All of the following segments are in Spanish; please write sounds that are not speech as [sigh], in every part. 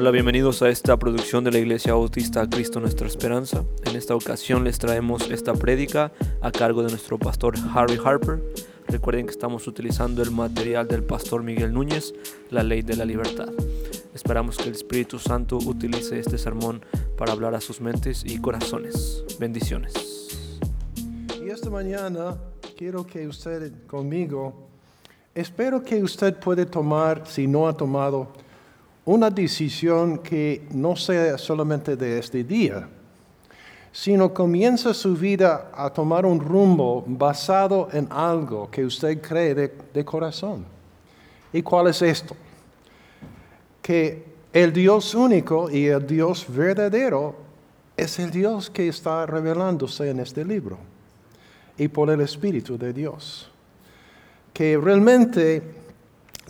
Hola, bienvenidos a esta producción de la Iglesia Bautista Cristo Nuestra Esperanza. En esta ocasión les traemos esta prédica a cargo de nuestro pastor Harry Harper. Recuerden que estamos utilizando el material del pastor Miguel Núñez, La Ley de la Libertad. Esperamos que el Espíritu Santo utilice este sermón para hablar a sus mentes y corazones. Bendiciones. Y esta mañana quiero que usted conmigo, espero que usted puede tomar, si no ha tomado, una decisión que no sea solamente de este día, sino comienza su vida a tomar un rumbo basado en algo que usted cree de, de corazón. ¿Y cuál es esto? Que el Dios único y el Dios verdadero es el Dios que está revelándose en este libro y por el Espíritu de Dios. Que realmente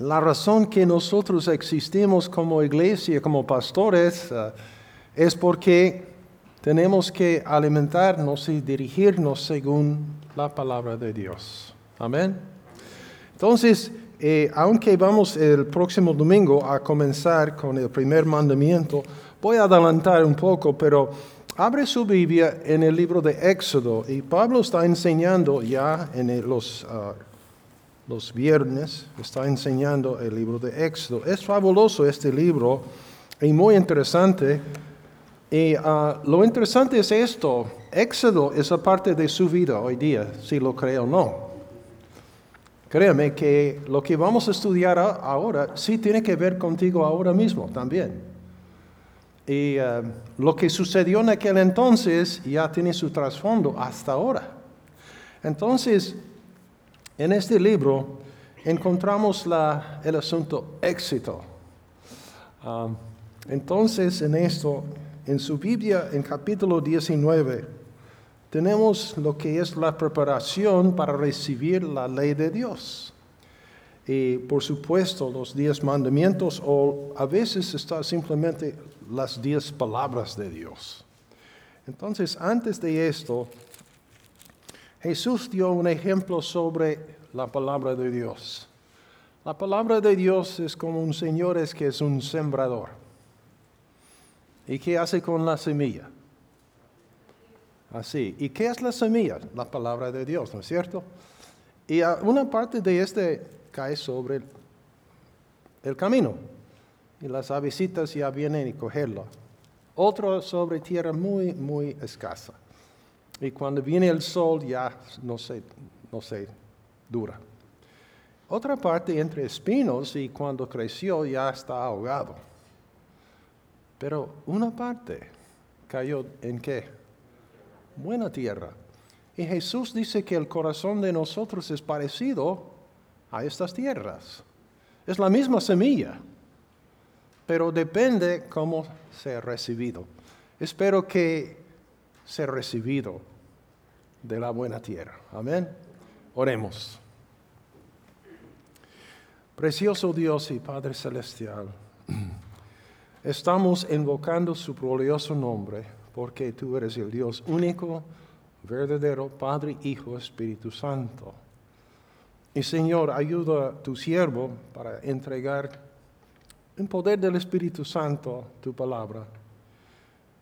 la razón que nosotros existimos como iglesia, como pastores, uh, es porque tenemos que alimentarnos y dirigirnos según la palabra de Dios. Amén. Entonces, eh, aunque vamos el próximo domingo a comenzar con el primer mandamiento, voy a adelantar un poco, pero abre su Biblia en el libro de Éxodo y Pablo está enseñando ya en los... Uh, los viernes, está enseñando el libro de Éxodo. Es fabuloso este libro y muy interesante. Y uh, lo interesante es esto, Éxodo es parte de su vida hoy día, si lo cree o no. Créame que lo que vamos a estudiar ahora sí tiene que ver contigo ahora mismo también. Y uh, lo que sucedió en aquel entonces ya tiene su trasfondo hasta ahora. Entonces, en este libro encontramos la, el asunto éxito. Um, entonces, en esto, en su Biblia, en capítulo 19, tenemos lo que es la preparación para recibir la ley de Dios. Y por supuesto, los diez mandamientos, o a veces está simplemente las diez palabras de Dios. Entonces, antes de esto, Jesús dio un ejemplo sobre la palabra de Dios. La palabra de Dios es como un señor es que es un sembrador. ¿Y qué hace con la semilla? Así. ¿Y qué es la semilla? La palabra de Dios, ¿no es cierto? Y una parte de este cae sobre el, camino. Y las avecitas ya vienen y cogerla. Otro sobre tierra muy, muy escasa. Y cuando viene el sol ya no se, no se dura. Otra parte entre espinos y cuando creció ya está ahogado. Pero una parte cayó en qué? Buena tierra. Y Jesús dice que el corazón de nosotros es parecido a estas tierras. Es la misma semilla, pero depende cómo sea recibido. Espero que sea recibido de la buena tierra. Amén. Oremos. Precioso Dios y Padre Celestial, estamos invocando su glorioso nombre porque tú eres el Dios único, verdadero, Padre, Hijo, Espíritu Santo. Y Señor, ayuda a tu siervo para entregar en poder del Espíritu Santo tu palabra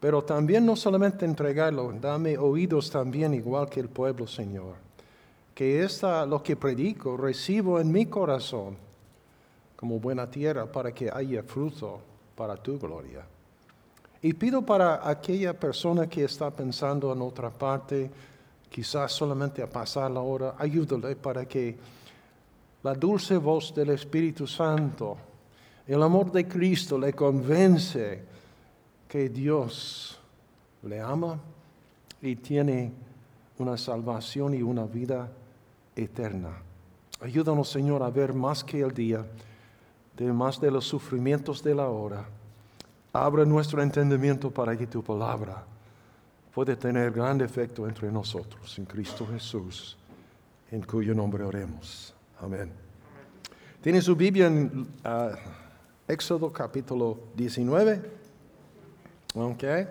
pero también no solamente entregarlo, dame oídos también igual que el pueblo, Señor. Que esta, lo que predico, recibo en mi corazón como buena tierra para que haya fruto para tu gloria. Y pido para aquella persona que está pensando en otra parte, quizás solamente a pasar la hora, ayúdale para que la dulce voz del Espíritu Santo, el amor de Cristo le convence que Dios le ama y tiene una salvación y una vida eterna. Ayúdanos, Señor, a ver más que el día, de más de los sufrimientos de la hora. Abre nuestro entendimiento para que tu palabra pueda tener gran efecto entre nosotros. En Cristo Jesús, en cuyo nombre oremos. Amén. ¿Tiene su Biblia en uh, Éxodo capítulo 19? Okay.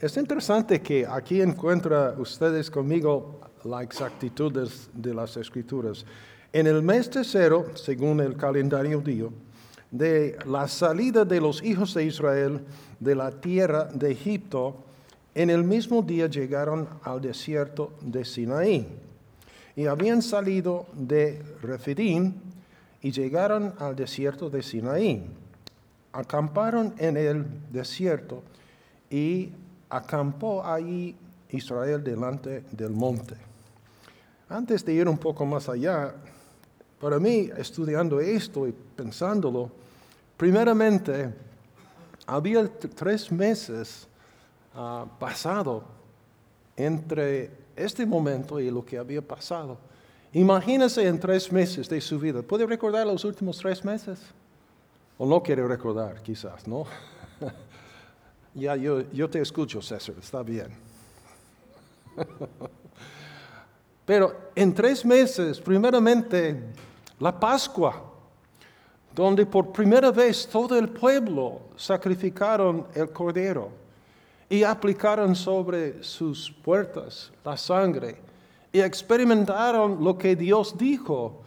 Es interesante que aquí encuentra ustedes conmigo la exactitud de las escrituras. En el mes tercero, según el calendario judío, de la salida de los hijos de Israel de la tierra de Egipto, en el mismo día llegaron al desierto de Sinaí. Y habían salido de Refidim y llegaron al desierto de Sinaí. Acamparon en el desierto y acampó allí Israel delante del monte. Antes de ir un poco más allá, para mí, estudiando esto y pensándolo, primeramente, había tres meses uh, pasado entre este momento y lo que había pasado. Imagínese en tres meses de su vida. ¿Puede recordar los últimos tres meses? O no quiere recordar, quizás, ¿no? [laughs] ya, yo, yo te escucho, César, está bien. [laughs] Pero en tres meses, primeramente, la Pascua, donde por primera vez todo el pueblo sacrificaron el cordero y aplicaron sobre sus puertas la sangre y experimentaron lo que Dios dijo.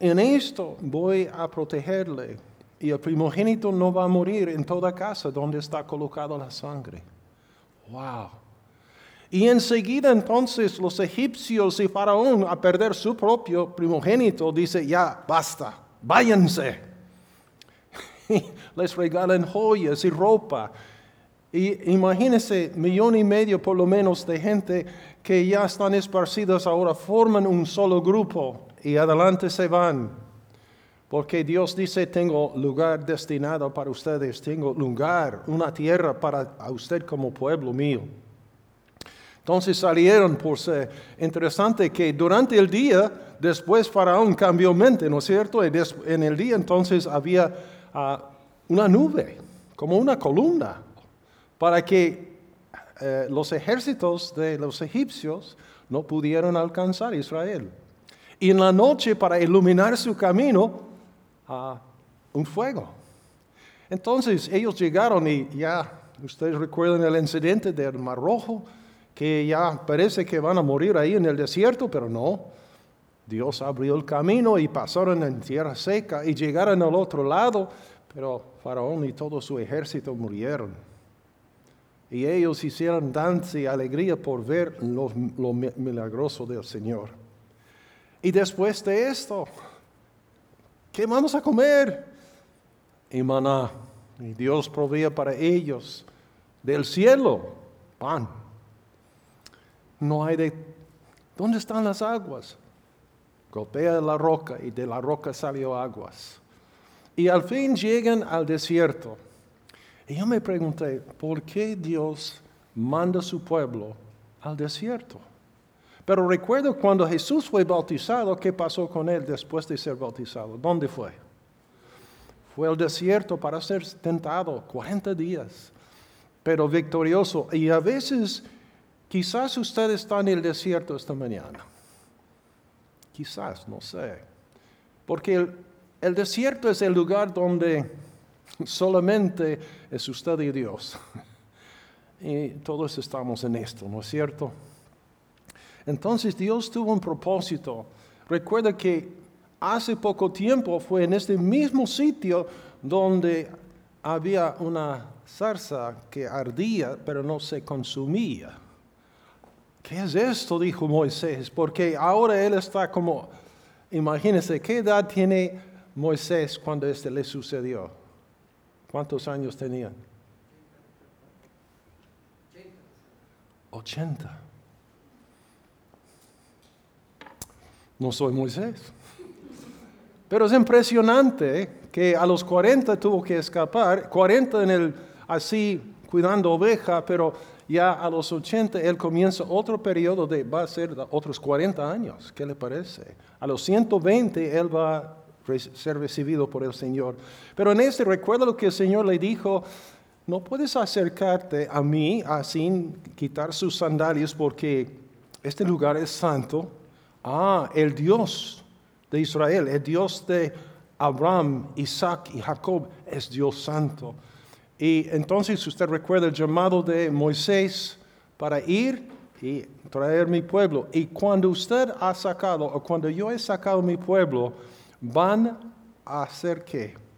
En esto voy a protegerle y el primogénito no va a morir en toda casa donde está colocada la sangre. Wow. Y enseguida entonces los egipcios y Faraón a perder su propio primogénito dice, ya, basta, váyanse. [laughs] Les regalan joyas y ropa. Y imagínense, millón y medio por lo menos de gente que ya están esparcidos ahora, forman un solo grupo y adelante se van. Porque Dios dice, tengo lugar destinado para ustedes, tengo lugar, una tierra para usted como pueblo mío. Entonces salieron por ser interesante que durante el día, después Faraón cambió mente, ¿no es cierto? En el día entonces había ah, una nube, como una columna, para que eh, los ejércitos de los egipcios no pudieran alcanzar Israel. Y en la noche, para iluminar su camino, un fuego. Entonces ellos llegaron y ya, ustedes recuerdan el incidente del Mar Rojo, que ya parece que van a morir ahí en el desierto, pero no. Dios abrió el camino y pasaron en tierra seca y llegaron al otro lado, pero Faraón y todo su ejército murieron. Y ellos hicieron danza y alegría por ver lo, lo milagroso del Señor. Y después de esto, ¿qué vamos a comer? Y maná. Y Dios provee para ellos del cielo pan no hay de... ¿Dónde están las aguas? Golpea la roca y de la roca salió aguas. Y al fin llegan al desierto. Y yo me pregunté, ¿por qué Dios manda a su pueblo al desierto? Pero recuerdo cuando Jesús fue bautizado, ¿qué pasó con él después de ser bautizado? ¿Dónde fue? Fue al desierto para ser tentado 40 días, pero victorioso. Y a veces Quizás usted está en el desierto esta mañana. Quizás, no sé. Porque el, desierto es el lugar donde solamente es usted y Dios. [laughs] Y todos estamos en esto, ¿no es cierto? Entonces Dios tuvo un propósito. Recuerda que hace poco tiempo fue en este mismo sitio donde había una zarza que ardía pero no se consumía. ¿Qué es esto? dijo Moisés, porque ahora él está como, imagínense, ¿qué edad tiene Moisés cuando esto le sucedió? ¿Cuántos años tenían? 80. No soy Moisés. Pero es impresionante que a los 40 tuvo que escapar, 40 en el así cuidando oveja, pero ya a los 80 él comienza otro periodo de, va a ser otros 40 años, ¿qué le parece? A los 120 él va a ser recibido por el Señor. Pero en este recuerda lo que el Señor le dijo, no puedes acercarte a mí sin quitar sus sandalias porque este lugar es santo. Ah, el Dios de Israel, el Dios de Abraham, Isaac y Jacob es Dios santo. Y entonces usted recuerda el llamado de Moisés para ir y traer mi pueblo. Y cuando usted ha sacado, o cuando yo he sacado mi pueblo, van a hacer qué?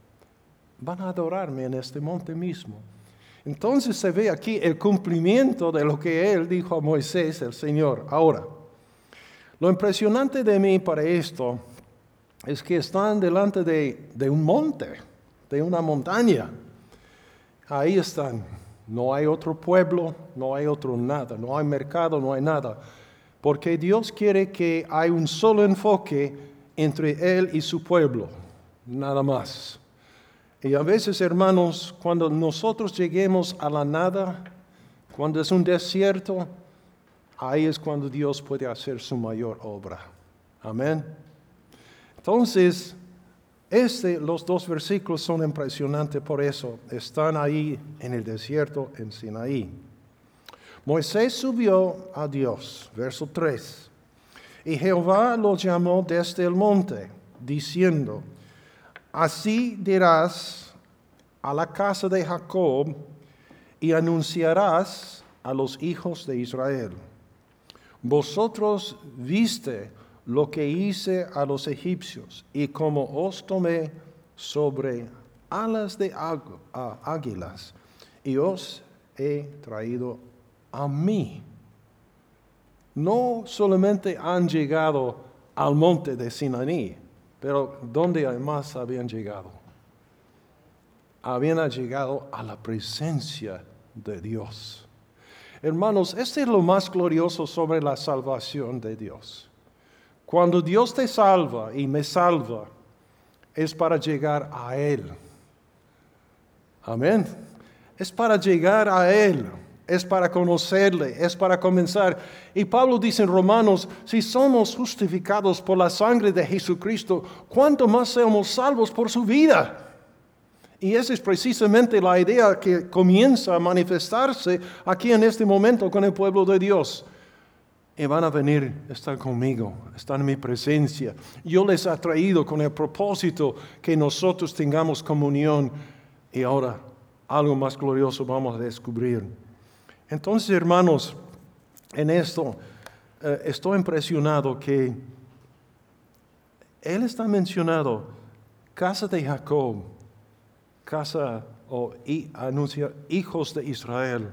van a adorarme en este monte mismo. Entonces se ve aquí el cumplimiento de lo que él dijo a Moisés, el Señor. Ahora, lo impresionante de mí para esto es que están delante de, un monte, de una montaña. Ahí están. No hay otro pueblo, no hay otro nada, no hay mercado, no hay nada. Porque Dios quiere que hay un solo enfoque entre Él y su pueblo, nada más. Y a veces, hermanos, cuando nosotros lleguemos a la nada, cuando es un desierto, ahí es cuando Dios puede hacer su mayor obra. Amén. Entonces, este, los dos versículos son impresionantes por eso. Están ahí en el desierto en Sinaí. Moisés subió a Dios, verso 3. Y Jehová lo llamó desde el monte, diciendo, Así dirás a la casa de Jacob y anunciarás a los hijos de Israel. Vosotros viste lo que hice a los egipcios y como os tomé sobre alas de águilas y os he traído a mí. No solamente han llegado al monte de Sinaí, pero ¿dónde más habían llegado? Habían llegado a la presencia de Dios. Hermanos, este es lo más glorioso sobre la salvación de Dios. Cuando Dios te salva y me salva, es para llegar a Él. Amén. Es para llegar a Él es para conocerle, es para comenzar. Y Pablo dice en Romanos, si somos justificados por la sangre de Jesucristo, ¿cuánto más somos salvos por su vida? Y esa es precisamente la idea que comienza a manifestarse aquí en este momento con el pueblo de Dios. Y van a venir, estar conmigo, están en mi presencia. Yo les he traído con el propósito que nosotros tengamos comunión. Y ahora algo más glorioso vamos a descubrir. Entonces, hermanos, en esto eh, estoy impresionado que él está mencionado casa de Jacob, casa o anuncia hijos de Israel.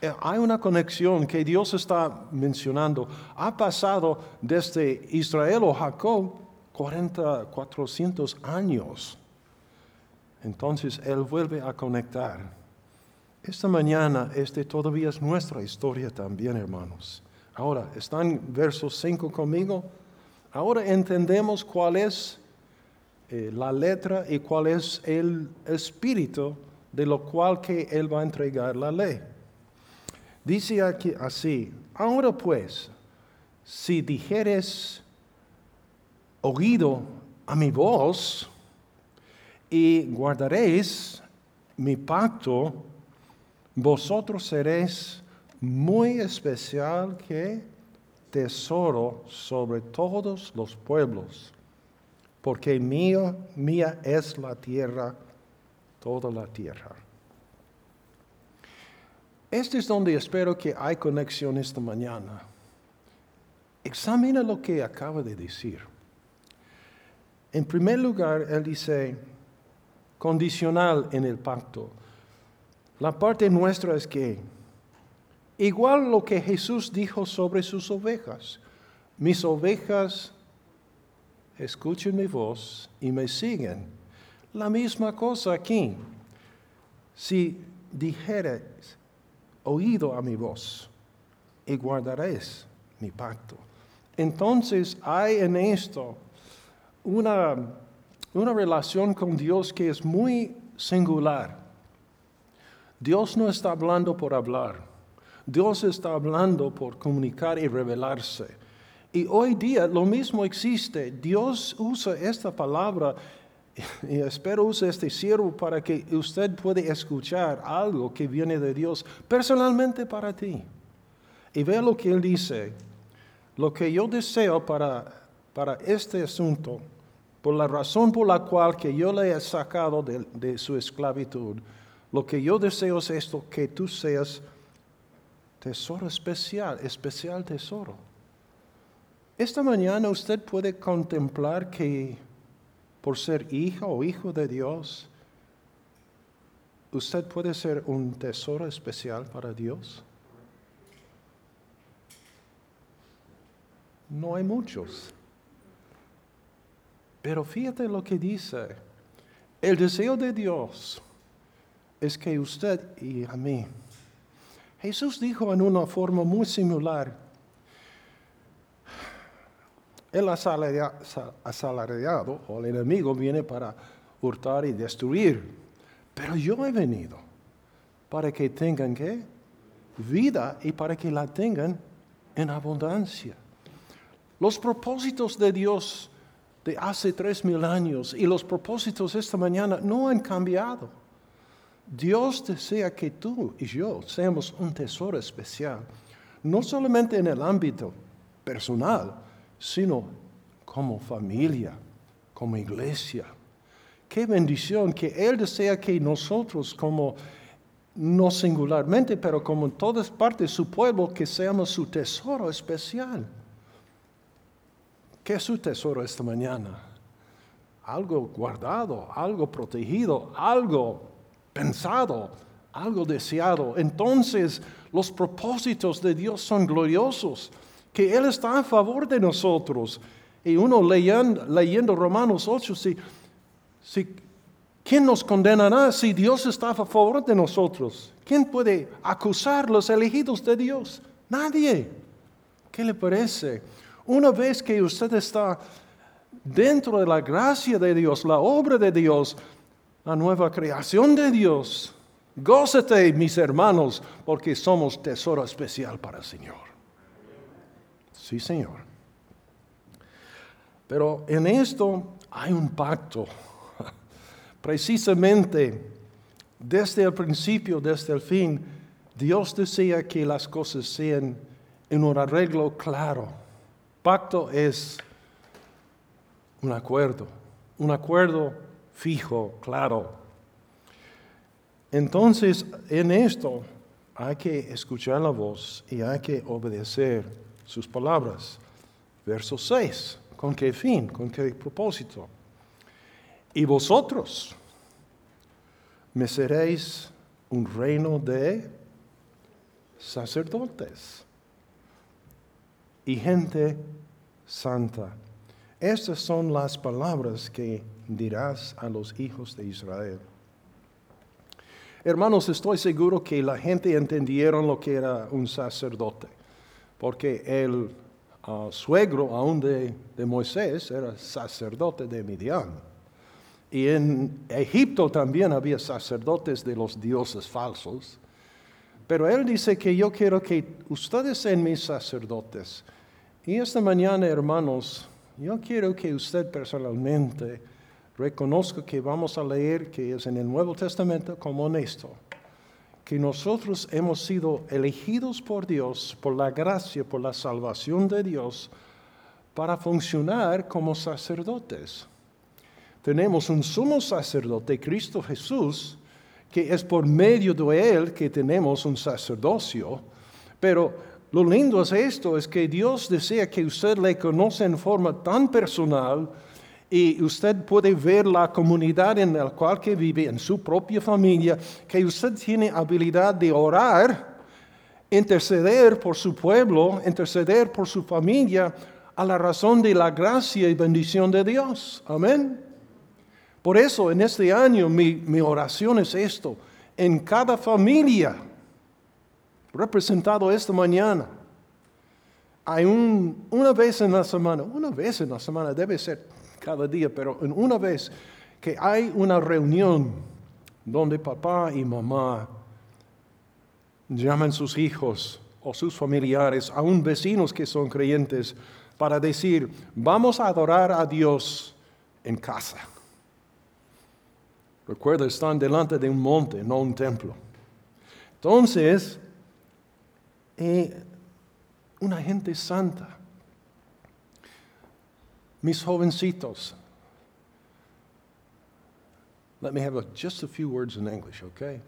Eh, hay una conexión que Dios está mencionando. Ha pasado desde Israel o Jacob 40, 400 años. Entonces Él vuelve a conectar. Esta mañana este todavía es nuestra historia también, hermanos. Ahora, ¿están versos 5 conmigo? Ahora entendemos cuál es eh, la letra y cuál es el espíritu de lo cual que Él va a entregar la ley. Dice aquí así, ahora pues, si dijeres oído a mi voz y guardaréis mi pacto, vosotros seréis muy especial que tesoro sobre todos los pueblos, porque mío, mía es la tierra, toda la tierra. Este es donde espero que hay conexión esta mañana. Examina lo que acaba de decir. En primer lugar, él dice, condicional en el pacto. La parte nuestra es que, igual lo que Jesús dijo sobre sus ovejas, mis ovejas escuchen mi voz y me siguen. La misma cosa aquí. Si dijeres, oído a mi voz y guardaréis mi pacto. Entonces hay en esto una, una relación con Dios que es muy singular. Dios no está hablando por hablar. Dios está hablando por comunicar y revelarse. Y hoy día lo mismo existe. Dios usa esta palabra y espero use este siervo para que usted pueda escuchar algo que viene de Dios personalmente para ti. Y vea lo que él dice. Lo que yo deseo para, para este asunto, por la razón por la cual que yo le he sacado de, de su esclavitud, lo que yo deseo es esto, que tú seas tesoro especial, especial tesoro. Esta mañana usted puede contemplar que por ser hija o hijo de Dios, ¿usted puede ser un tesoro especial para Dios? No hay muchos. Pero fíjate lo que dice. El deseo de Dios es que usted y a mí. Jesús dijo en una forma muy similar, el asalariado o el enemigo viene para hurtar y destruir, pero yo he venido para que tengan ¿qué? vida y para que la tengan en abundancia. Los propósitos de Dios de hace tres mil años y los propósitos esta mañana no han cambiado. Dios desea que tú y yo seamos un tesoro especial, no solamente en el ámbito personal, sino como familia, como iglesia. Qué bendición que Él desea que nosotros como, no singularmente, pero como en todas partes su pueblo, que seamos su tesoro especial. ¿Qué es su tesoro esta mañana? Algo guardado, algo protegido, algo pensado, algo deseado. Entonces los propósitos de Dios son gloriosos, que Él está a favor de nosotros. Y uno leyendo, Romanos 8, si, si, ¿quién nos condenará si Dios está a favor de nosotros? ¿Quién puede acusar los elegidos de Dios? Nadie. ¿Qué le parece? Una vez que usted está dentro de la gracia de Dios, la obra de Dios, la nueva creación de Dios, gózate, mis hermanos, porque somos tesoro especial para el Señor. Sí, Señor. Pero en esto hay un pacto. [laughs] Precisamente desde el principio, desde el fin, Dios desea que las cosas sean en un arreglo claro Pacto es un acuerdo, un acuerdo fijo, claro. Entonces, en esto hay que escuchar la voz y hay que obedecer sus palabras. Verso 6, ¿con qué fin? ¿Con qué propósito? Y vosotros me seréis un reino de sacerdotes y gente santa. Estas son las palabras que dirás a los hijos de Israel. Hermanos, estoy seguro que la gente entendieron lo que era un sacerdote, porque el ah, suegro aún de, Moisés era sacerdote de Midian. Y en Egipto también había sacerdotes de los dioses falsos. Pero él dice que yo quiero que ustedes sean mis sacerdotes. Y esta mañana, hermanos, yo quiero que usted personalmente reconozca que vamos a leer que es en el Nuevo Testamento como honesto, que nosotros hemos sido elegidos por Dios, por la gracia, por la salvación de Dios, para funcionar como sacerdotes. Tenemos un sumo sacerdote, Cristo Jesús, que es por medio de Él que tenemos un sacerdocio, pero lo lindo es esto, es que Dios desea que usted le conoce en forma tan personal y usted puede ver la comunidad en la cual que vive, en su propia familia, que usted tiene habilidad de orar, interceder por su pueblo, interceder por su familia, a la razón de la gracia y bendición de Dios. Amén. Por eso en este año mi, mi oración es esto, en cada familia, representado esta mañana. Hay un, una vez en la semana, una vez en la semana, debe ser cada día, pero en una vez que hay una reunión donde papá y mamá llaman a sus hijos o sus familiares, aún vecinos que son creyentes, para decir, vamos a adorar a Dios en casa. Recuerda, están delante de un monte, no un templo. Entonces, eh, una gente santa. Mis jovencitos. Let me have a, just a few words in English, okay?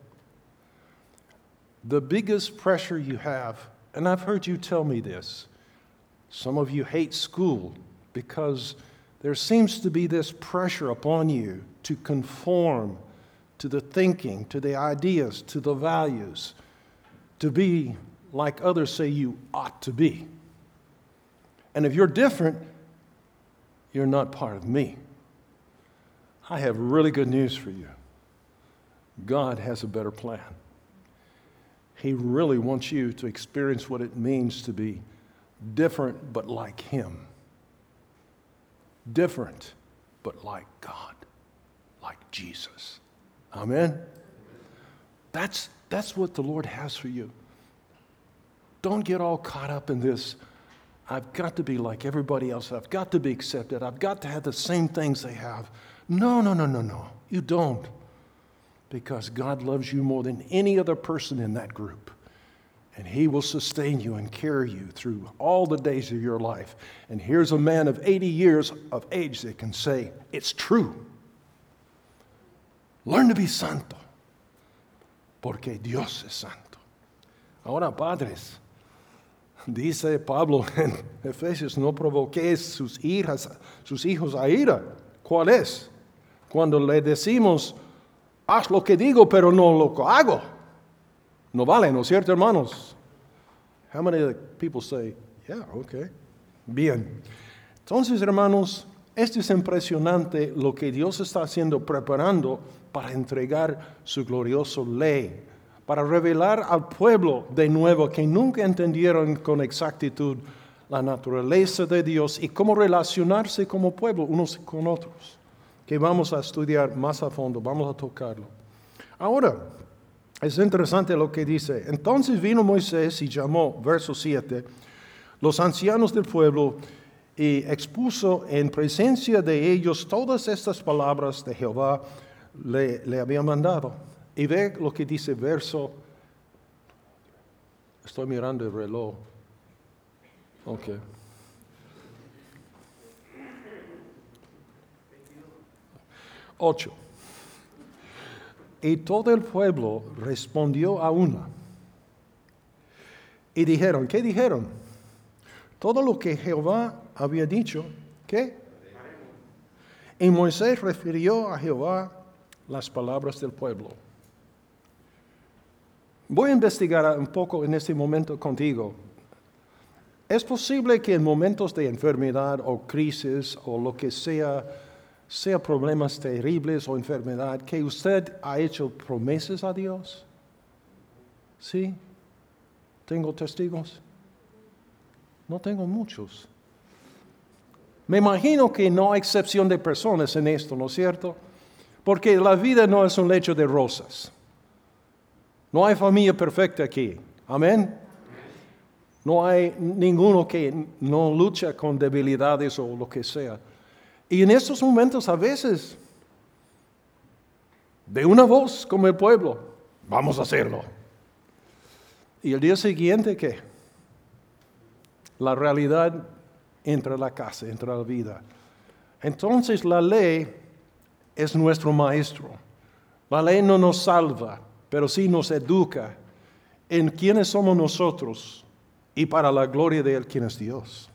The biggest pressure you have, and I've heard you tell me this, some of you hate school because there seems to be this pressure upon you to conform to the thinking, to the ideas, to the values, to be like others say you ought to be. And if you're different, you're not part of me. I have really good news for you. God has a better plan. He really wants you to experience what it means to be different but like Him. Different but like God, like Jesus. Amen? That's, that's what the Lord has for you. Don't get all caught up in this. I've got to be like everybody else. I've got to be accepted. I've got to have the same things they have. No, no, no, no, no. You don't. Because God loves you more than any other person in that group. And He will sustain you and carry you through all the days of your life. And here's a man of 80 years of age that can say, It's true. Learn to be santo. Porque Dios es santo. Ahora, padres, dice Pablo [laughs] en Efesios, no provoquéis sus hijas, sus hijos a ira. ¿Cuál es? Cuando le decimos, haz lo que digo, pero no lo hago. No vale, ¿no es cierto, hermanos? How many people say, yeah, okay. Bien. Entonces, hermanos, esto es impresionante lo que Dios está haciendo, preparando para entregar su glorioso ley, para revelar al pueblo de nuevo que nunca entendieron con exactitud la naturaleza de Dios y cómo relacionarse como pueblo unos con otros, que vamos a estudiar más a fondo, vamos a tocarlo. Ahora, es interesante lo que dice. Entonces vino Moisés y llamó, verso 7, los ancianos del pueblo y expuso en presencia de ellos todas estas palabras de Jehová le, le había mandado. Y ve lo que dice verso. Estoy mirando el reloj. Ok. Ocho. Y todo el pueblo respondió a una. Y dijeron, ¿qué dijeron? Todo lo que Jehová había dicho, ¿qué? Y Moisés refirió a Jehová las palabras del pueblo. Voy a investigar un poco en este momento contigo. ¿Es posible que en momentos de enfermedad o crisis o lo que sea, sea problemas terribles o enfermedad, que usted ha hecho promesas a Dios? ¿Sí? ¿Tengo testigos? No tengo muchos. Me imagino que no hay excepción de personas en esto, ¿no es cierto? Porque la vida no es un lecho de rosas. No hay familia perfecta aquí. Amén. No hay ninguno que no lucha con debilidades o lo que sea. Y en estos momentos a veces, de una voz como el pueblo, vamos a hacerlo. Y el día siguiente, ¿qué? La realidad entra a la casa, entra a la vida. Entonces la ley es nuestro maestro. La ley no nos salva, pero sí nos educa en quiénes somos nosotros y para la gloria de Él, quién es Dios.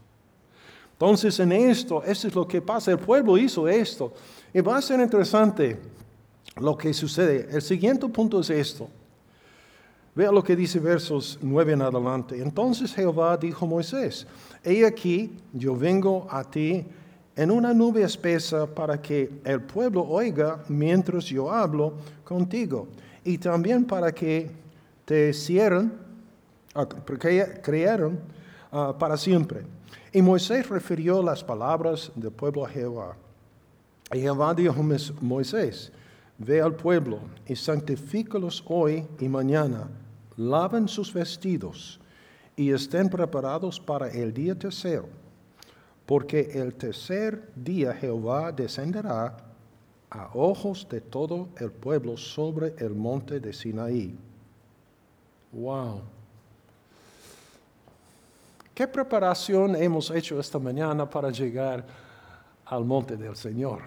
Entonces en esto, esto es lo que pasa. El pueblo hizo esto. Y va a ser interesante lo que sucede. El siguiente punto es esto. Vea lo que dice versos 9 en adelante. Entonces Jehová dijo a Moisés, he aquí, yo vengo a ti en una nube espesa para que el pueblo oiga mientras yo hablo contigo, y también para que te cierren, uh, creyeron uh, para siempre. Y Moisés refirió las palabras del pueblo a Jehová. Y Jehová dijo a Moisés, ve al pueblo y santifícalos hoy y mañana, laven sus vestidos y estén preparados para el día tercero porque el tercer día Jehová descenderá a ojos de todo el pueblo sobre el monte de Sinaí. Wow. ¿Qué preparación hemos hecho esta mañana para llegar al monte del Señor?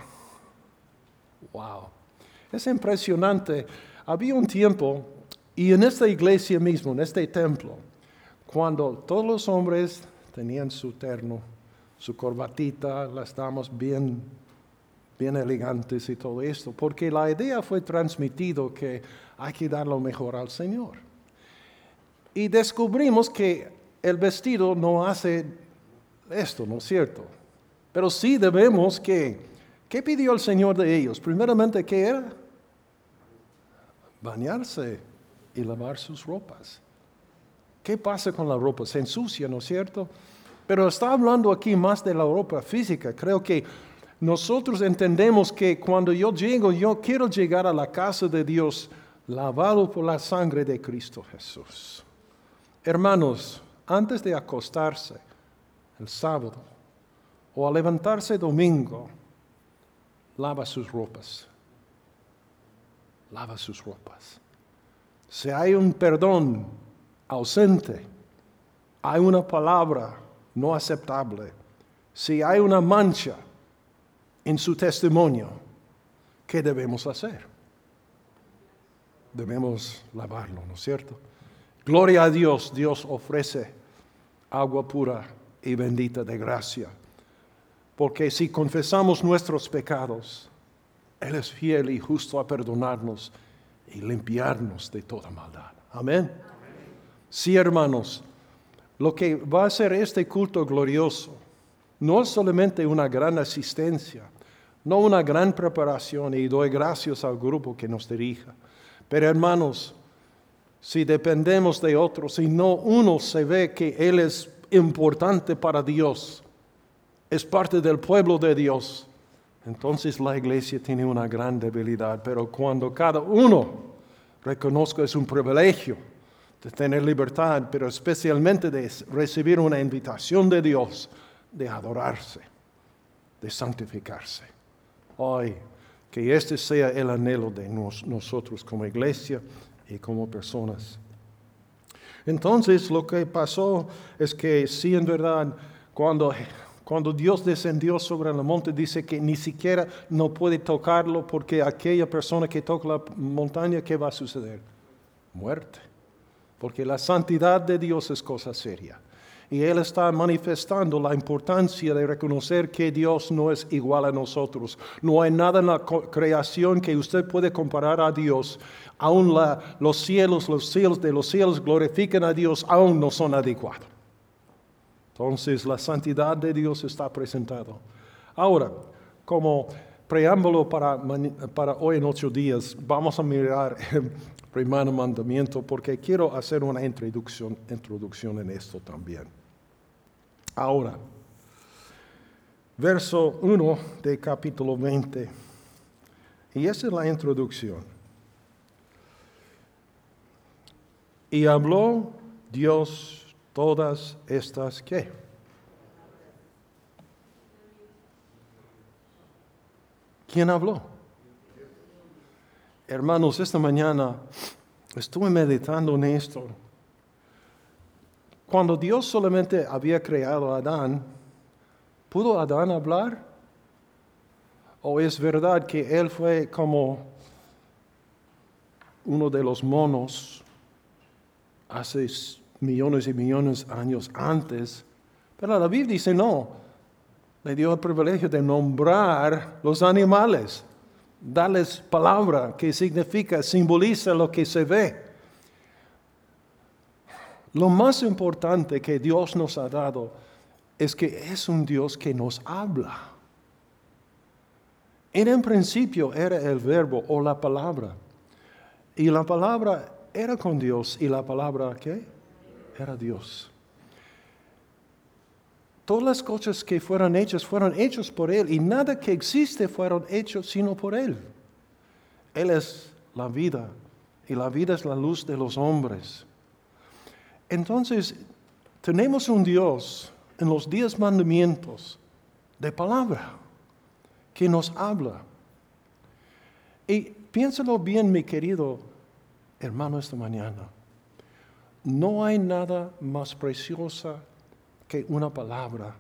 Wow. Es impresionante. Había un tiempo, y en esta iglesia mismo, en este templo, cuando todos los hombres tenían su terno su corbatita, la estamos bien, bien elegantes y todo esto, porque la idea fue transmitido que hay que dar lo mejor al Señor. Y descubrimos que el vestido no hace esto, ¿no es cierto? Pero sí debemos que, ¿qué pidió el Señor de ellos? Primeramente, ¿qué era? Bañarse y lavar sus ropas. ¿Qué pasa con la ropa? Se ensucia, ¿no es cierto? Pero está hablando aquí más de la ropa física. Creo que nosotros entendemos que cuando yo llego, yo quiero llegar a la casa de Dios lavado por la sangre de Cristo Jesús. Hermanos, antes de acostarse el sábado o a levantarse domingo, lava sus ropas. Lava sus ropas. Si hay un perdón ausente, hay una palabra no aceptable, si hay una mancha, en su testimonio, ¿qué debemos hacer? Debemos lavarlo, ¿no es cierto? Gloria a Dios, Dios ofrece agua pura y bendita de gracia. Porque si confesamos nuestros pecados, Él es fiel y justo a perdonarnos y limpiarnos de toda maldad. Amén. Sí, hermanos, lo que va a ser este culto glorioso no solamente una gran asistencia, no una gran preparación y doy gracias al grupo que nos dirija. Pero hermanos, si dependemos de otros y no uno se ve que Él es importante para Dios, es parte del pueblo de Dios, entonces la iglesia tiene una gran debilidad. Pero cuando cada uno reconozca es un privilegio de tener libertad, pero especialmente de recibir una invitación de Dios, de adorarse, de santificarse. Hoy, que este sea el anhelo de nosotros como iglesia y como personas. Entonces lo que pasó es que sí, en verdad, cuando, cuando Dios descendió sobre el monte, dice que ni siquiera no puede tocarlo porque aquella persona que toca la montaña, ¿qué va a suceder? Muerte. Porque la santidad de Dios es cosa seria. Y Él está manifestando la importancia de reconocer que Dios no es igual a nosotros. No hay nada en la creación que usted puede comparar a Dios. Aún los cielos, los cielos de los cielos glorifican a Dios, aún no son adecuados. Entonces la santidad de Dios está presentado. Ahora, como preámbulo para, hoy en ocho días, vamos a mirar el primer mandamiento porque quiero hacer una introducción en esto también. Ahora, verso 1 de capítulo 20. Y esa es la introducción. Y habló Dios todas estas qué? ¿Quién habló? Hermanos, esta mañana estuve meditando en esto cuando Dios solamente había creado a Adán, ¿pudo Adán hablar? ¿O es verdad que él fue como uno de los monos hace millones y millones de años antes? Pero la Biblia dice no. Le dio el privilegio de nombrar los animales, darles palabra que significa, simboliza lo que se ve. Lo más importante que Dios nos ha dado es que es un Dios que nos habla. En el principio era el verbo o la palabra. Y la palabra era con Dios. ¿Y la palabra qué? Era Dios. Todas las cosas que fueron hechas fueron hechas por Él. Y nada que existe fueron hechos sino por Él. Él es la vida. Y la vida es la luz de los hombres. Entonces, tenemos un Dios en los diez mandamientos de palabra que nos habla. Y piénsalo bien, mi querido hermano, esta mañana. No hay nada más preciosa que una palabra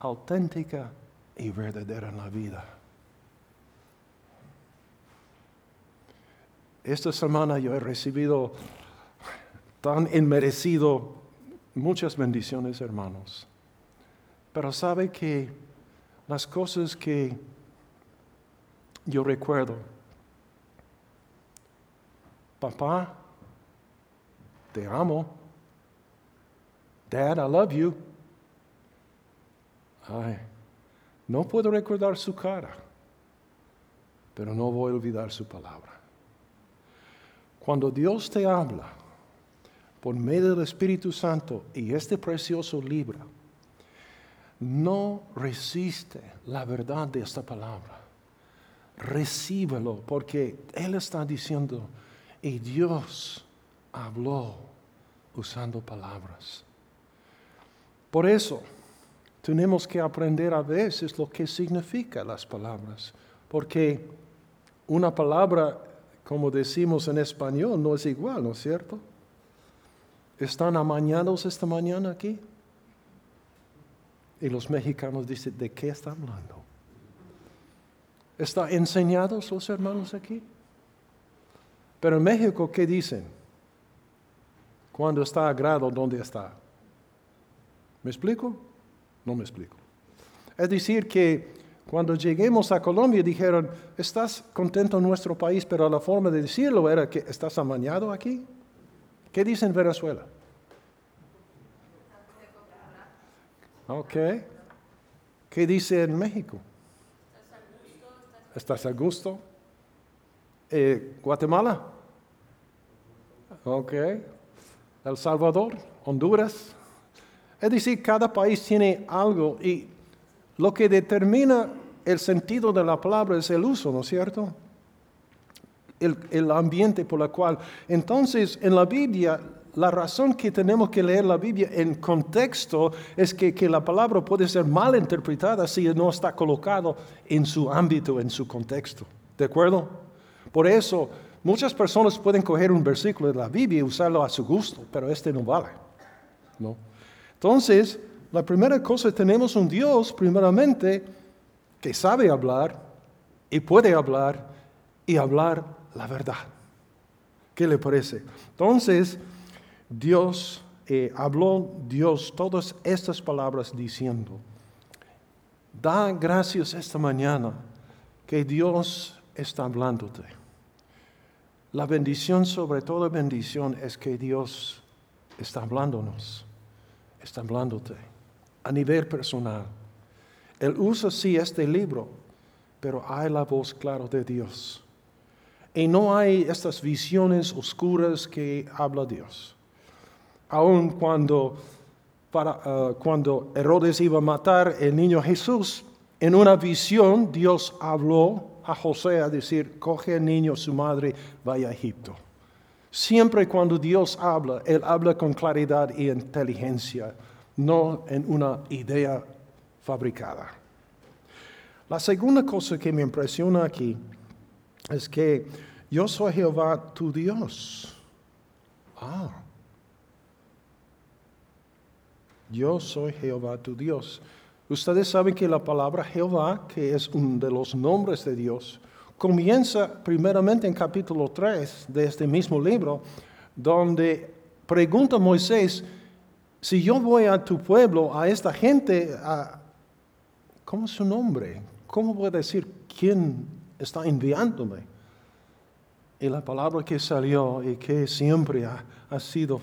auténtica y verdadera en la vida. Esta semana yo he recibido tan inmerecido muchas bendiciones, hermanos. Pero sabe que las cosas que yo recuerdo, papá, te amo. Dad, I love you. Ay, no puedo recordar su cara, pero no voy a olvidar su palabra. Cuando Dios te habla por medio del Espíritu Santo y este precioso libro, no resiste la verdad de esta palabra. Recíbelo porque Él está diciendo, y Dios habló usando palabras. Por eso, tenemos que aprender a veces lo que significan las palabras, porque una palabra, como decimos en español, no es igual, ¿no es cierto? ¿Están amañados esta mañana aquí? Y los mexicanos dicen, ¿de qué está hablando? ¿Están enseñados los hermanos aquí? Pero en México, ¿qué dicen? Cuando está a grado, ¿dónde está? ¿Me explico? No me explico. Es decir, que cuando lleguemos a Colombia dijeron, ¿estás contento en nuestro país? Pero la forma de decirlo era que estás amañado aquí. ¿Qué dice en Venezuela? Ok. ¿Qué dice en México? ¿Estás a gusto? Eh, ¿Guatemala? Ok. ¿El Salvador? ¿Honduras? Es decir, cada país tiene algo y lo que determina el sentido de la palabra es el uso, ¿no es cierto? El, ambiente por el cual. Entonces, en la Biblia, la razón que tenemos que leer la Biblia en contexto es que, que, la palabra puede ser mal interpretada si no está colocado en su ámbito, en su contexto. ¿De acuerdo? Por eso, muchas personas pueden coger un versículo de la Biblia y usarlo a su gusto, pero este no vale. ¿no? Entonces, la primera cosa, tenemos un Dios, primeramente, que sabe hablar y puede hablar y hablar la verdad. ¿Qué le parece? Entonces, Dios eh, habló Dios todas estas palabras diciendo, da gracias esta mañana que Dios está hablándote. La bendición sobre toda bendición es que Dios está hablándonos, está hablándote a nivel personal. Él usa sí este libro, pero hay la voz clara de Dios. Y no hay estas visiones oscuras que habla Dios aun cuando, para, uh, cuando Herodes iba a matar el niño Jesús, en una visión Dios habló a José a decir, coge al niño, su madre, vaya a Egipto. Siempre cuando Dios habla, Él habla con claridad y inteligencia, no en una idea fabricada. La segunda cosa que me impresiona aquí es que yo soy Jehová tu Dios. Ah, yo soy Jehová tu Dios. Ustedes saben que la palabra Jehová, que es uno de los nombres de Dios, comienza primeramente en capítulo 3 de este mismo libro, donde pregunta Moisés, si yo voy a tu pueblo, a esta gente, ¿cómo es su nombre? ¿Cómo voy a decir quién está enviándome? Y la palabra que salió y que siempre ha, ha sido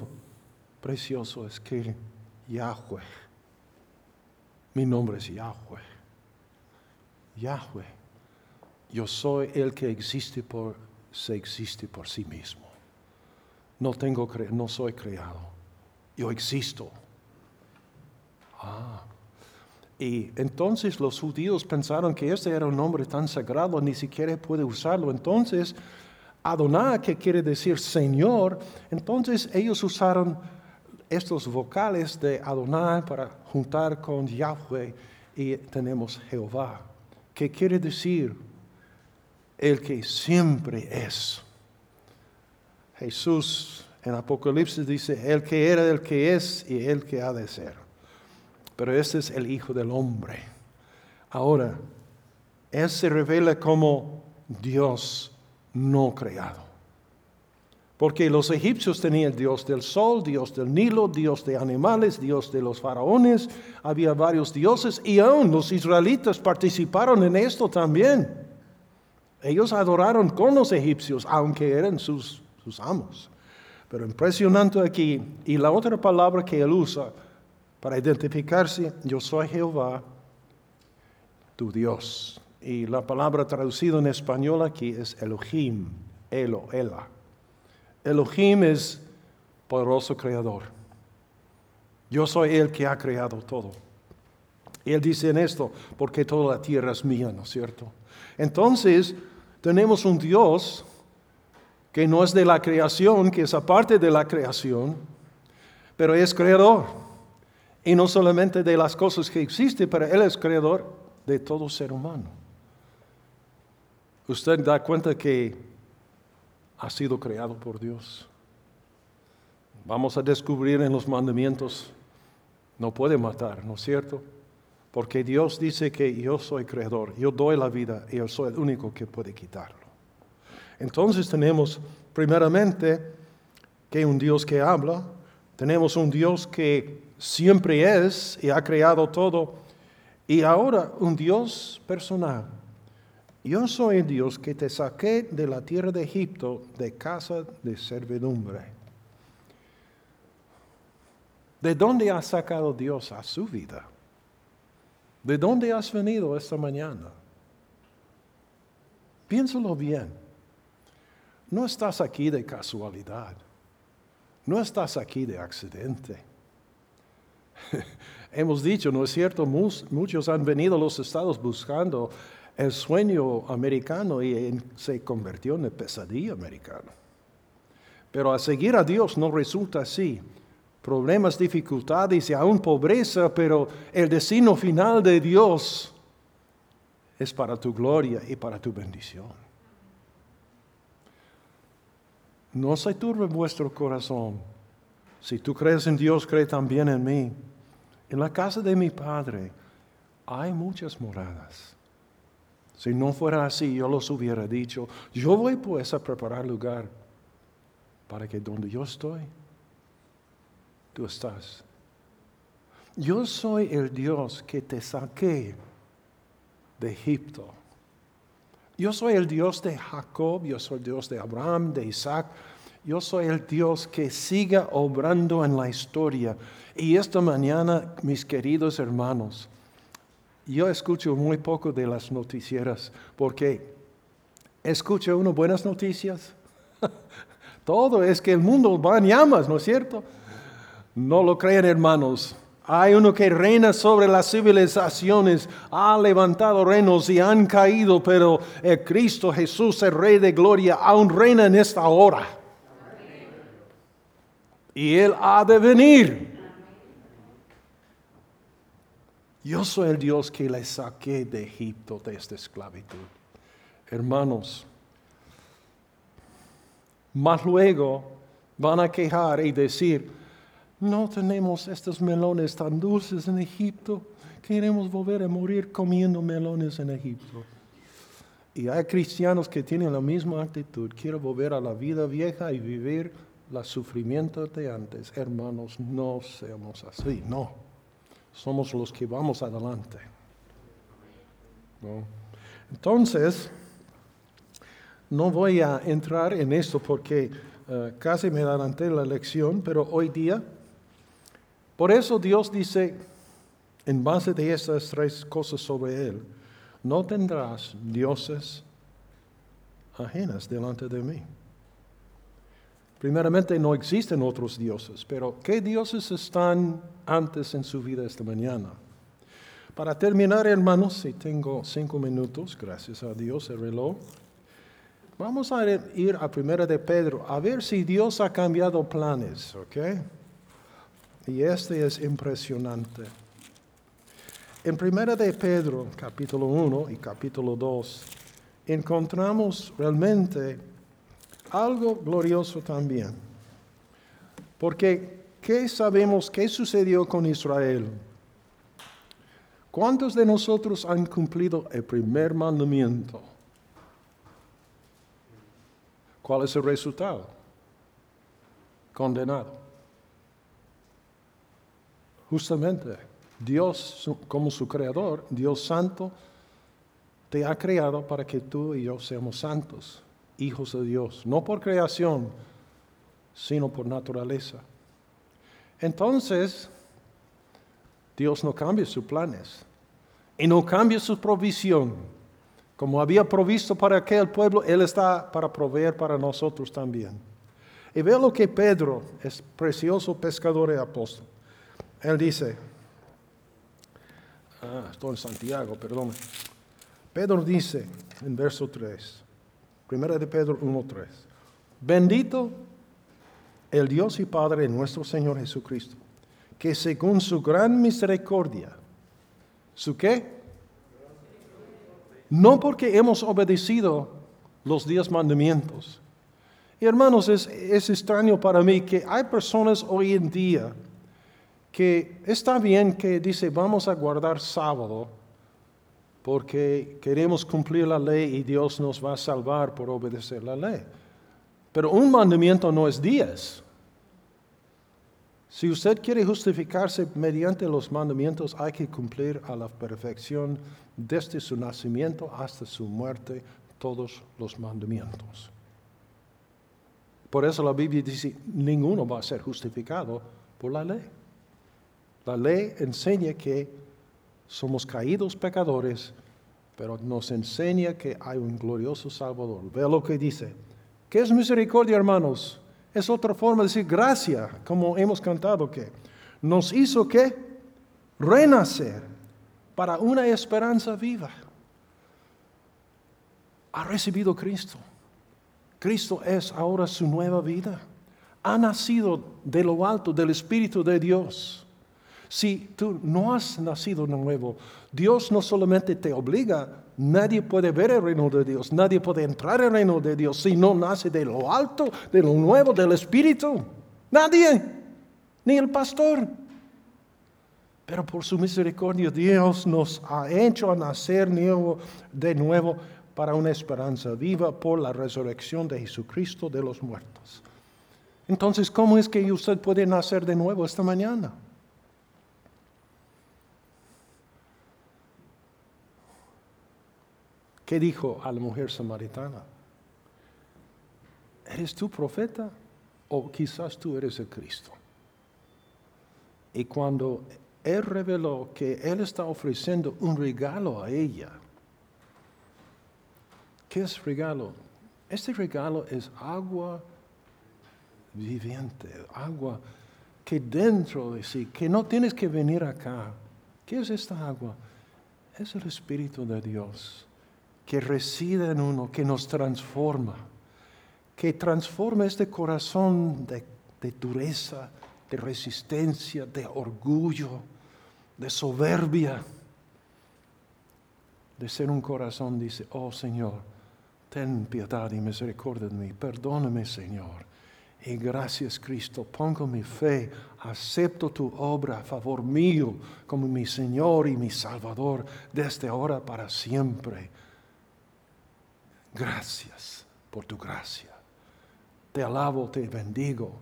precioso es que Yahweh. Mi nombre es Yahweh. Yahweh. Yo soy el que existe por se existe por sí mismo. No tengo no soy creado. Yo existo. Ah. Y entonces los judíos pensaron que este era un nombre tan sagrado, ni siquiera puede usarlo. Entonces, Adonai, que quiere decir Señor, entonces ellos usaron estos vocales de Adonai para juntar con Yahweh y tenemos Jehová, que quiere decir el que siempre es. Jesús en Apocalipsis dice, el que era, el que es y el que ha de ser. Pero este es el Hijo del Hombre. Ahora, Él se revela como Dios no creado. Porque los egipcios tenían Dios del sol, Dios del Nilo, Dios de animales, Dios de los faraones, había varios dioses y aún los israelitas participaron en esto también. Ellos adoraron con los egipcios, aunque eran sus, sus amos. Pero impresionante aquí, y la otra palabra que él usa para identificarse, yo soy Jehová, tu Dios. Y la palabra traducida en español aquí es Elohim, Elo, Ela. Elohim es poderoso creador. Yo soy el que ha creado todo. Y él dice en esto, porque toda la tierra es mía, ¿no es cierto? Entonces, tenemos un Dios que no es de la creación, que es aparte de la creación, pero es creador. Y no solamente de las cosas que existen, pero Él es creador de todo ser humano. Usted da cuenta que ha sido creado por Dios. Vamos a descubrir en los mandamientos, no puede matar, ¿no es cierto? Porque Dios dice que yo soy creador, yo doy la vida y yo soy el único que puede quitarlo. Entonces tenemos primeramente que un Dios que habla, tenemos un Dios que siempre es y ha creado todo, y ahora un Dios personal. Yo soy el Dios que te saqué de la tierra de Egipto de casa de servidumbre. ¿De dónde ha sacado Dios a su vida? ¿De dónde has venido esta mañana? Piénsalo bien. No estás aquí de casualidad. No estás aquí de accidente. [laughs] Hemos dicho, ¿no es cierto? Muchos han venido a los estados buscando el sueño americano y se convirtió en pesadilla americano. Pero a seguir a Dios no resulta así problemas, dificultades y aún pobreza, pero el destino final de Dios es para tu gloria y para tu bendición. No se turbe vuestro corazón. Si tú crees en Dios, cree también en mí. En la casa de mi Padre hay muchas moradas. Si no fuera así, yo los hubiera dicho. Yo voy pues a preparar lugar para que donde yo estoy, tú estás. Yo soy el Dios que te saqué de Egipto. Yo soy el Dios de Jacob, yo soy el Dios de Abraham, de Isaac. Yo soy el Dios que siga obrando en la historia. Y esta mañana, mis queridos hermanos, yo escucho muy poco de las noticieras porque escucha uno buenas noticias. [laughs] Todo es que el mundo va en llamas, ¿no es cierto? No lo creen, hermanos. Hay uno que reina sobre las civilizaciones, ha levantado reinos y han caído, pero el Cristo Jesús, el Rey de Gloria, aún reina en esta hora. Y Él ha de venir. Yo soy el Dios que le saqué de Egipto de esta esclavitud. Hermanos, más luego van a quejar y decir, no tenemos estos melones tan dulces en Egipto. Queremos volver a morir comiendo melones en Egipto. Y hay cristianos que tienen la misma actitud. Quiero volver a la vida vieja y vivir los sufrimientos de antes. Hermanos, no seamos así. No. Somos los que vamos adelante. Entonces, no voy a entrar en esto porque eh, casi me adelanté la lección, pero hoy día por eso Dios dice, en base de estas tres cosas sobre él, no tendrás dioses ajenas delante de mí. Primeramente, no existen otros dioses, pero ¿qué dioses están antes en su vida esta mañana? Para terminar, hermanos, si tengo cinco minutos, gracias a Dios, el reloj, vamos a ir a Primera de Pedro, a ver si Dios ha cambiado planes, ¿ok? Y este es impresionante. En Primera de Pedro, capítulo 1 y capítulo 2, encontramos realmente algo glorioso también. Porque, ¿qué sabemos qué sucedió con Israel? ¿Cuántos de nosotros han cumplido el primer mandamiento? ¿Cuál es el resultado? Condenado. Justamente, Dios como su creador, Dios santo, te ha creado para que tú y yo seamos santos, hijos de Dios, no por creación, sino por naturaleza. Entonces, Dios no cambia sus planes y no cambia su provisión. Como había provisto para aquel pueblo, Él está para proveer para nosotros también. Y veo lo que Pedro, es precioso pescador y apóstol, él dice, ah, estoy en Santiago, perdón. Pedro dice en verso 3, primera de Pedro 1.3, bendito el Dios y Padre de nuestro Señor Jesucristo, que según su gran misericordia, ¿su qué? No porque hemos obedecido los diez mandamientos. Y hermanos, es, es extraño para mí que hay personas hoy en día que está bien que dice vamos a guardar sábado porque queremos cumplir la ley y Dios nos va a salvar por obedecer la ley. Pero un mandamiento no es diez. Si usted quiere justificarse mediante los mandamientos, hay que cumplir a la perfección desde su nacimiento hasta su muerte todos los mandamientos. Por eso la Biblia dice, ninguno va a ser justificado por la ley. La ley enseña que somos caídos pecadores, pero nos enseña que hay un glorioso Salvador. Vea lo que dice. ¿Qué es misericordia, hermanos? Es otra forma de decir gracia, como hemos cantado que nos hizo que renacer para una esperanza viva. Ha recibido Cristo. Cristo es ahora su nueva vida. Ha nacido de lo alto del Espíritu de Dios. Si tú no has nacido de nuevo, Dios no solamente te obliga, nadie puede ver el reino de Dios, nadie puede entrar al reino de Dios si no nace de lo alto, de lo nuevo, del Espíritu. Nadie, ni el pastor. Pero por su misericordia Dios nos ha hecho nacer de nuevo para una esperanza viva por la resurrección de Jesucristo de los muertos. Entonces, ¿cómo es que usted puede nacer de nuevo esta mañana? ¿Qué dijo a la mujer samaritana? ¿Eres tú profeta? O quizás tú eres el Cristo. Y cuando Él reveló que Él está ofreciendo un regalo a ella, ¿qué es regalo? Este regalo es agua viviente, agua que dentro de sí, que no tienes que venir acá. ¿Qué es esta agua? Es el Espíritu de Dios que reside en uno, que nos transforma, que transforma este corazón de, dureza, de resistencia, de orgullo, de soberbia, de ser un corazón, dice, oh Señor, ten piedad y misericordia de mí, perdóname Señor. Y gracias Cristo, pongo mi fe, acepto tu obra a favor mío como mi Señor y mi Salvador desde ahora para siempre. Gracias por tu gracia. Te alabo, te bendigo.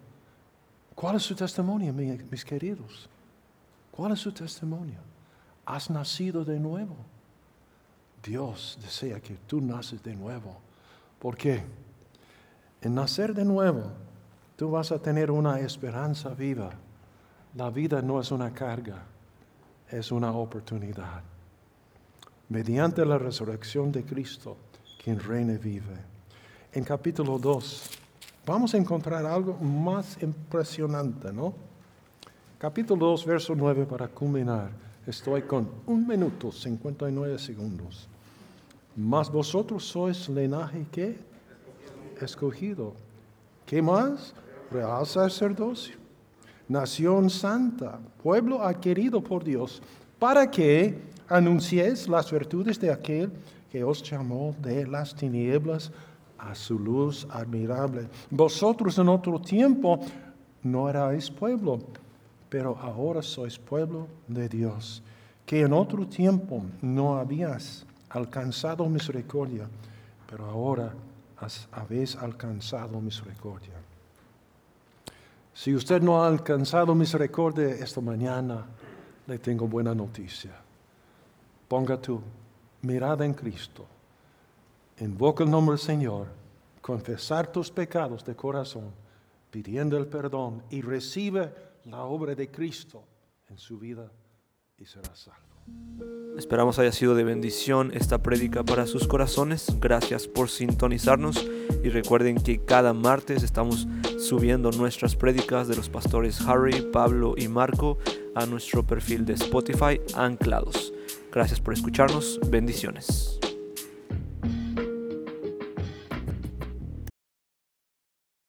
¿Cuál es su testimonio, mis queridos? ¿Cuál es su testimonio? Has nacido de nuevo. Dios desea que tú naces de nuevo. ¿Por qué? En nacer de nuevo, tú vas a tener una esperanza viva. La vida no es una carga, es una oportunidad. Mediante la resurrección de Cristo, quien reina y vive. En capítulo 2 vamos a encontrar algo más impresionante, ¿no? Capítulo 2, verso 9 para culminar. Estoy con un minuto, 59 segundos. Mas vosotros sois linaje que escogido. ¿Qué más? Real sacerdocio. Nación santa, pueblo adquirido por Dios, para que anunciéis las virtudes de aquel que os llamó de las tinieblas a su luz admirable. Vosotros en otro tiempo no erais pueblo, pero ahora sois pueblo de Dios, que en otro tiempo no habías alcanzado misericordia, pero ahora habéis alcanzado misericordia. Si usted no ha alcanzado misericordia esta mañana, le tengo buena noticia. Ponga tú mirada en Cristo, invoca el nombre del Señor, confesar tus pecados de corazón, pidiendo el perdón y recibe la obra de Cristo en su vida y será salvo. Esperamos haya sido de bendición esta prédica para sus corazones. Gracias por sintonizarnos y recuerden que cada martes estamos subiendo nuestras prédicas de los pastores Harry, Pablo y Marco a nuestro perfil de Spotify anclados. Gracias por escucharnos. Bendiciones.